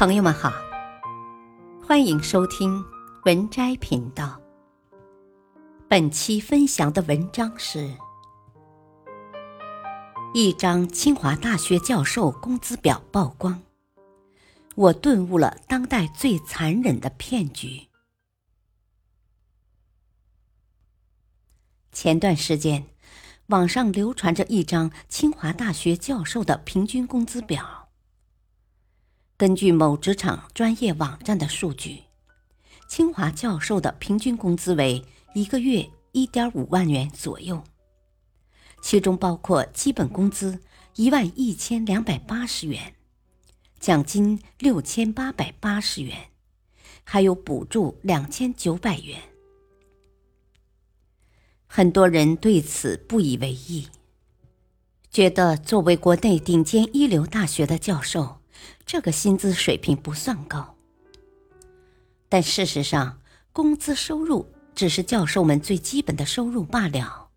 朋友们好，欢迎收听文摘频道。本期分享的文章是：一张清华大学教授工资表曝光，我顿悟了当代最残忍的骗局。前段时间，网上流传着一张清华大学教授的平均工资表。根据某职场专业网站的数据，清华教授的平均工资为一个月一点五万元左右，其中包括基本工资一万一千两百八十元，奖金六千八百八十元，还有补助两千九百元。很多人对此不以为意，觉得作为国内顶尖一流大学的教授。这个薪资水平不算高，但事实上，工资收入只是教授们最基本的收入罢了，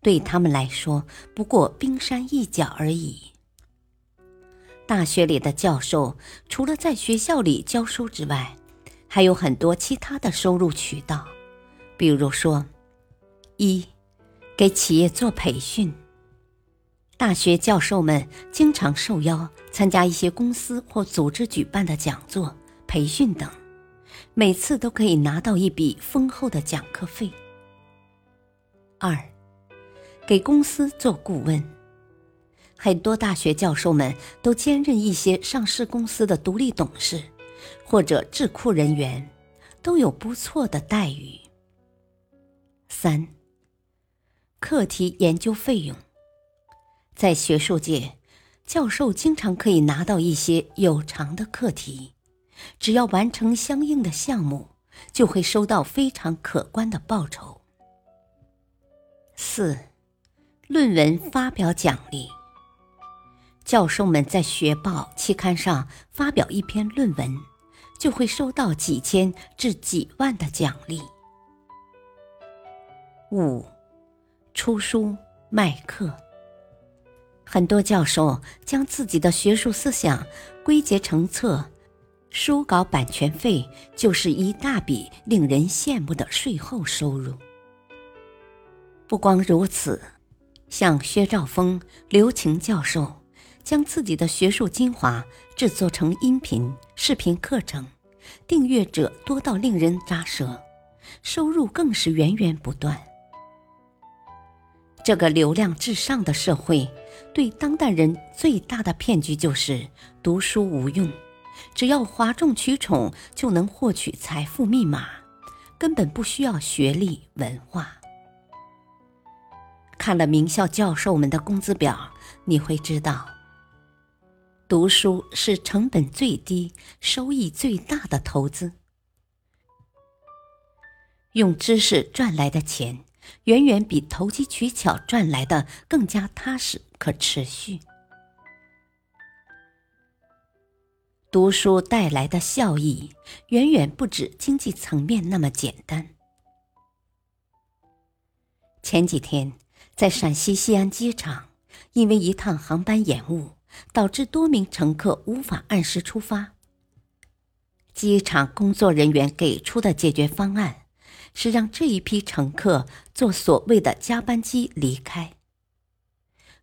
对他们来说不过冰山一角而已。大学里的教授除了在学校里教书之外，还有很多其他的收入渠道，比如说，一，给企业做培训。大学教授们经常受邀参加一些公司或组织举办的讲座、培训等，每次都可以拿到一笔丰厚的讲课费。二，给公司做顾问，很多大学教授们都兼任一些上市公司的独立董事或者智库人员，都有不错的待遇。三，课题研究费用。在学术界，教授经常可以拿到一些有偿的课题，只要完成相应的项目，就会收到非常可观的报酬。四，论文发表奖励。教授们在学报期刊上发表一篇论文，就会收到几千至几万的奖励。五，出书卖课。很多教授将自己的学术思想归结成册，书稿版权费就是一大笔令人羡慕的税后收入。不光如此，像薛兆丰、刘擎教授，将自己的学术精华制作成音频、视频课程，订阅者多到令人咂舌，收入更是源源不断。这个流量至上的社会。对当代人最大的骗局就是读书无用，只要哗众取宠就能获取财富密码，根本不需要学历文化。看了名校教授们的工资表，你会知道，读书是成本最低、收益最大的投资，用知识赚来的钱。远远比投机取巧赚来的更加踏实可持续。读书带来的效益远远不止经济层面那么简单。前几天在陕西西安机场，因为一趟航班延误，导致多名乘客无法按时出发。机场工作人员给出的解决方案。是让这一批乘客坐所谓的加班机离开。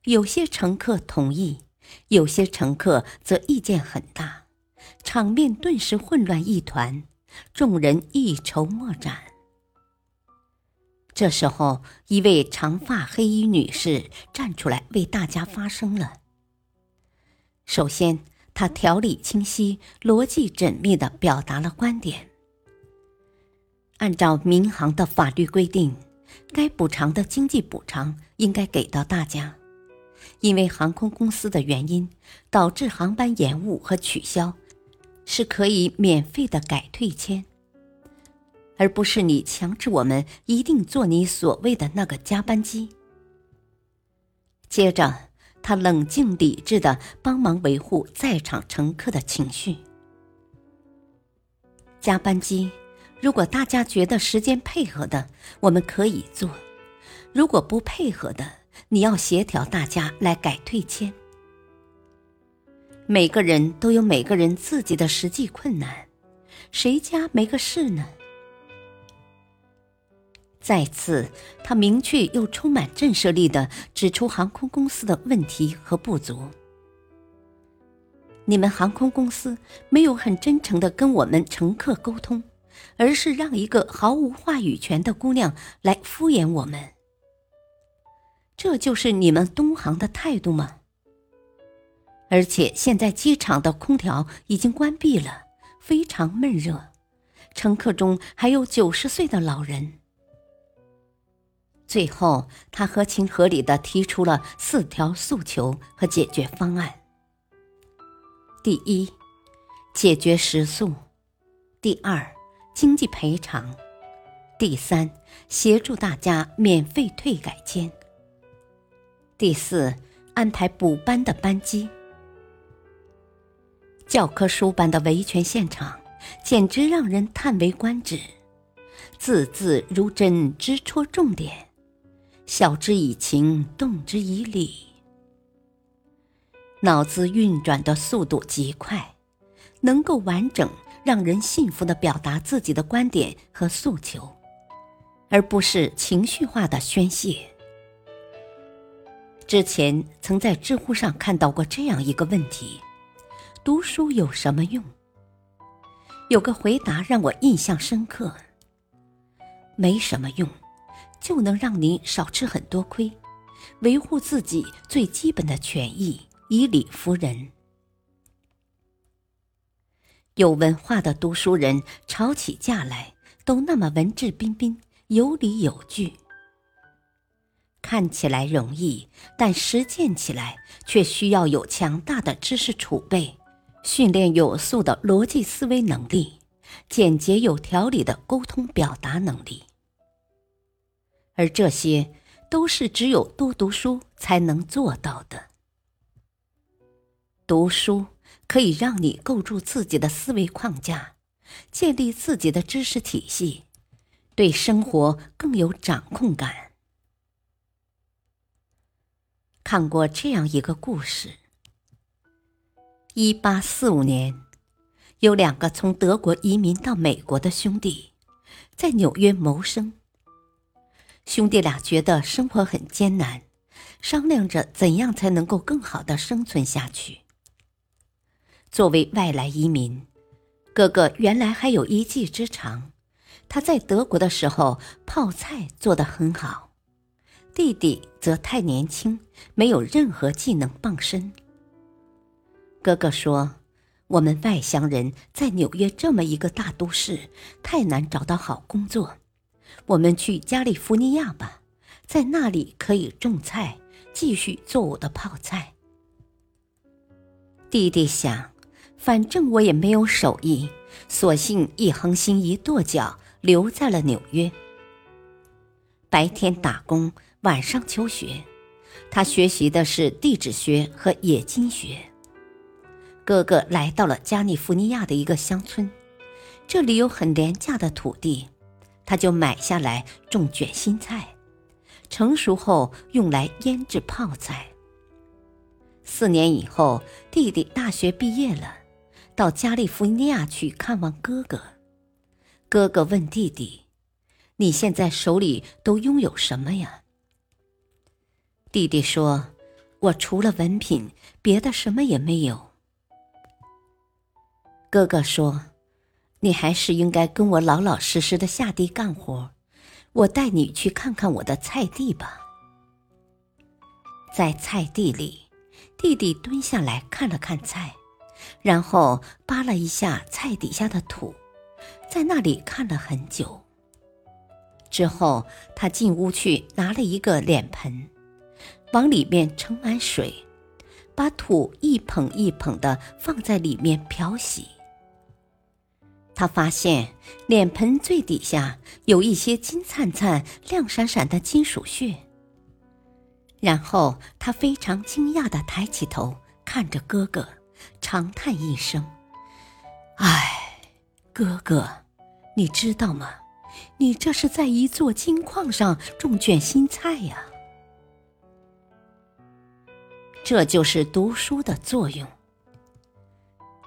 有些乘客同意，有些乘客则意见很大，场面顿时混乱一团，众人一筹莫展。这时候，一位长发黑衣女士站出来为大家发声了。首先，她条理清晰、逻辑缜密的表达了观点。按照民航的法律规定，该补偿的经济补偿应该给到大家。因为航空公司的原因导致航班延误和取消，是可以免费的改退签，而不是你强制我们一定坐你所谓的那个加班机。接着，他冷静理智的帮忙维护在场乘客的情绪。加班机。如果大家觉得时间配合的，我们可以做；如果不配合的，你要协调大家来改退签。每个人都有每个人自己的实际困难，谁家没个事呢？再次，他明确又充满震慑力的指出航空公司的问题和不足。你们航空公司没有很真诚的跟我们乘客沟通，而是让一个毫无话语权的姑娘来敷衍我们。这就是你们东航的态度吗？而且现在机场的空调已经关闭了，非常闷热，乘客中还有九十岁的老人。最后，他合情合理的提出了四条诉求和解决方案：第一，解决食宿；第二，经济赔偿；第三，协助大家免费退改签；第四，安排补班的班机。教科书般的维权现场，简直让人叹为观止，字字如针，直戳重点。晓之以情，动之以理，脑子运转的速度极快，能够完整让人信服的表达自己的观点和诉求，而不是情绪化的宣泄。之前曾在知乎上看到过这样一个问题：读书有什么用？有个回答让我印象深刻：没什么用。就能让你少吃很多亏，维护自己最基本的权益，以理服人。有文化的读书人吵起架来都那么文质彬彬、有理有据，看起来容易，但实践起来却需要有强大的知识储备，训练有素的逻辑思维能力，简洁有条理的沟通表达能力。而这些都是只有多读书才能做到的。读书可以让你构筑自己的思维框架，建立自己的知识体系，对生活更有掌控感。看过这样一个故事：一八四五年，有两个从德国移民到美国的兄弟，在纽约谋生。兄弟俩觉得生活很艰难，商量着怎样才能够更好的生存下去。作为外来移民，哥哥原来还有一技之长，他在德国的时候泡菜做得很好；弟弟则太年轻，没有任何技能傍身。哥哥说：“我们外乡人在纽约这么一个大都市，太难找到好工作。”我们去加利福尼亚吧，在那里可以种菜，继续做我的泡菜。弟弟想，反正我也没有手艺，索性一横心一跺脚，留在了纽约。白天打工，晚上求学。他学习的是地质学和冶金学。哥哥来到了加利福尼亚的一个乡村，这里有很廉价的土地。他就买下来种卷心菜，成熟后用来腌制泡菜。四年以后，弟弟大学毕业了，到加利福尼亚去看望哥哥。哥哥问弟弟：“你现在手里都拥有什么呀？”弟弟说：“我除了文凭，别的什么也没有。”哥哥说。你还是应该跟我老老实实的下地干活，我带你去看看我的菜地吧。在菜地里，弟弟蹲下来看了看菜，然后扒了一下菜底下的土，在那里看了很久。之后，他进屋去拿了一个脸盆，往里面盛满水，把土一捧一捧的放在里面漂洗。他发现脸盆最底下有一些金灿灿、亮闪闪的金属屑。然后他非常惊讶的抬起头看着哥哥，长叹一声：“唉，哥哥，你知道吗？你这是在一座金矿上种卷心菜呀！这就是读书的作用。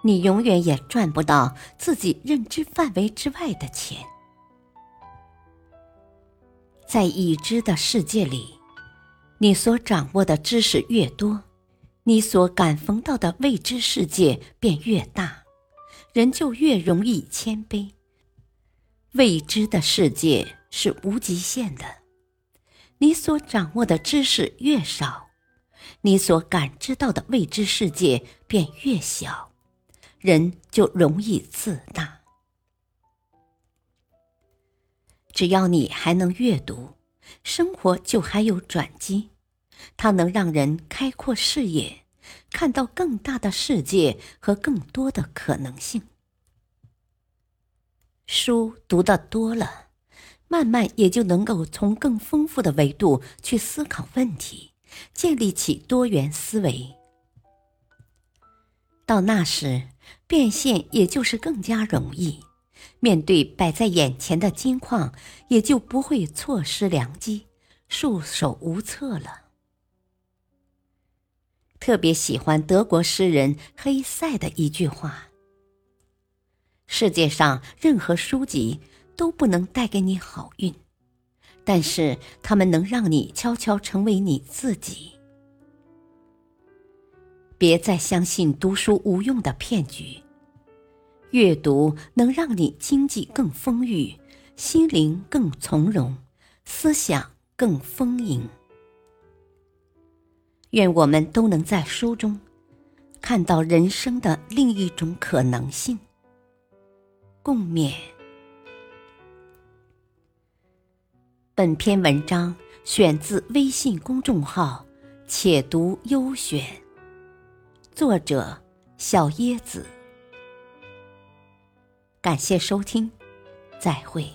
你永远也赚不到自己认知范围之外的钱。在已知的世界里，你所掌握的知识越多，你所感逢到的未知世界便越大，人就越容易谦卑。未知的世界是无极限的，你所掌握的知识越少，你所感知到的未知世界便越小。人就容易自大。只要你还能阅读，生活就还有转机。它能让人开阔视野，看到更大的世界和更多的可能性。书读的多了，慢慢也就能够从更丰富的维度去思考问题，建立起多元思维。到那时。变现也就是更加容易，面对摆在眼前的金矿，也就不会错失良机，束手无策了。特别喜欢德国诗人黑塞的一句话：“世界上任何书籍都不能带给你好运，但是他们能让你悄悄成为你自己。”别再相信读书无用的骗局。阅读能让你经济更丰裕，心灵更从容，思想更丰盈。愿我们都能在书中看到人生的另一种可能性。共勉。本篇文章选自微信公众号“且读优选”。作者小椰子，感谢收听，再会。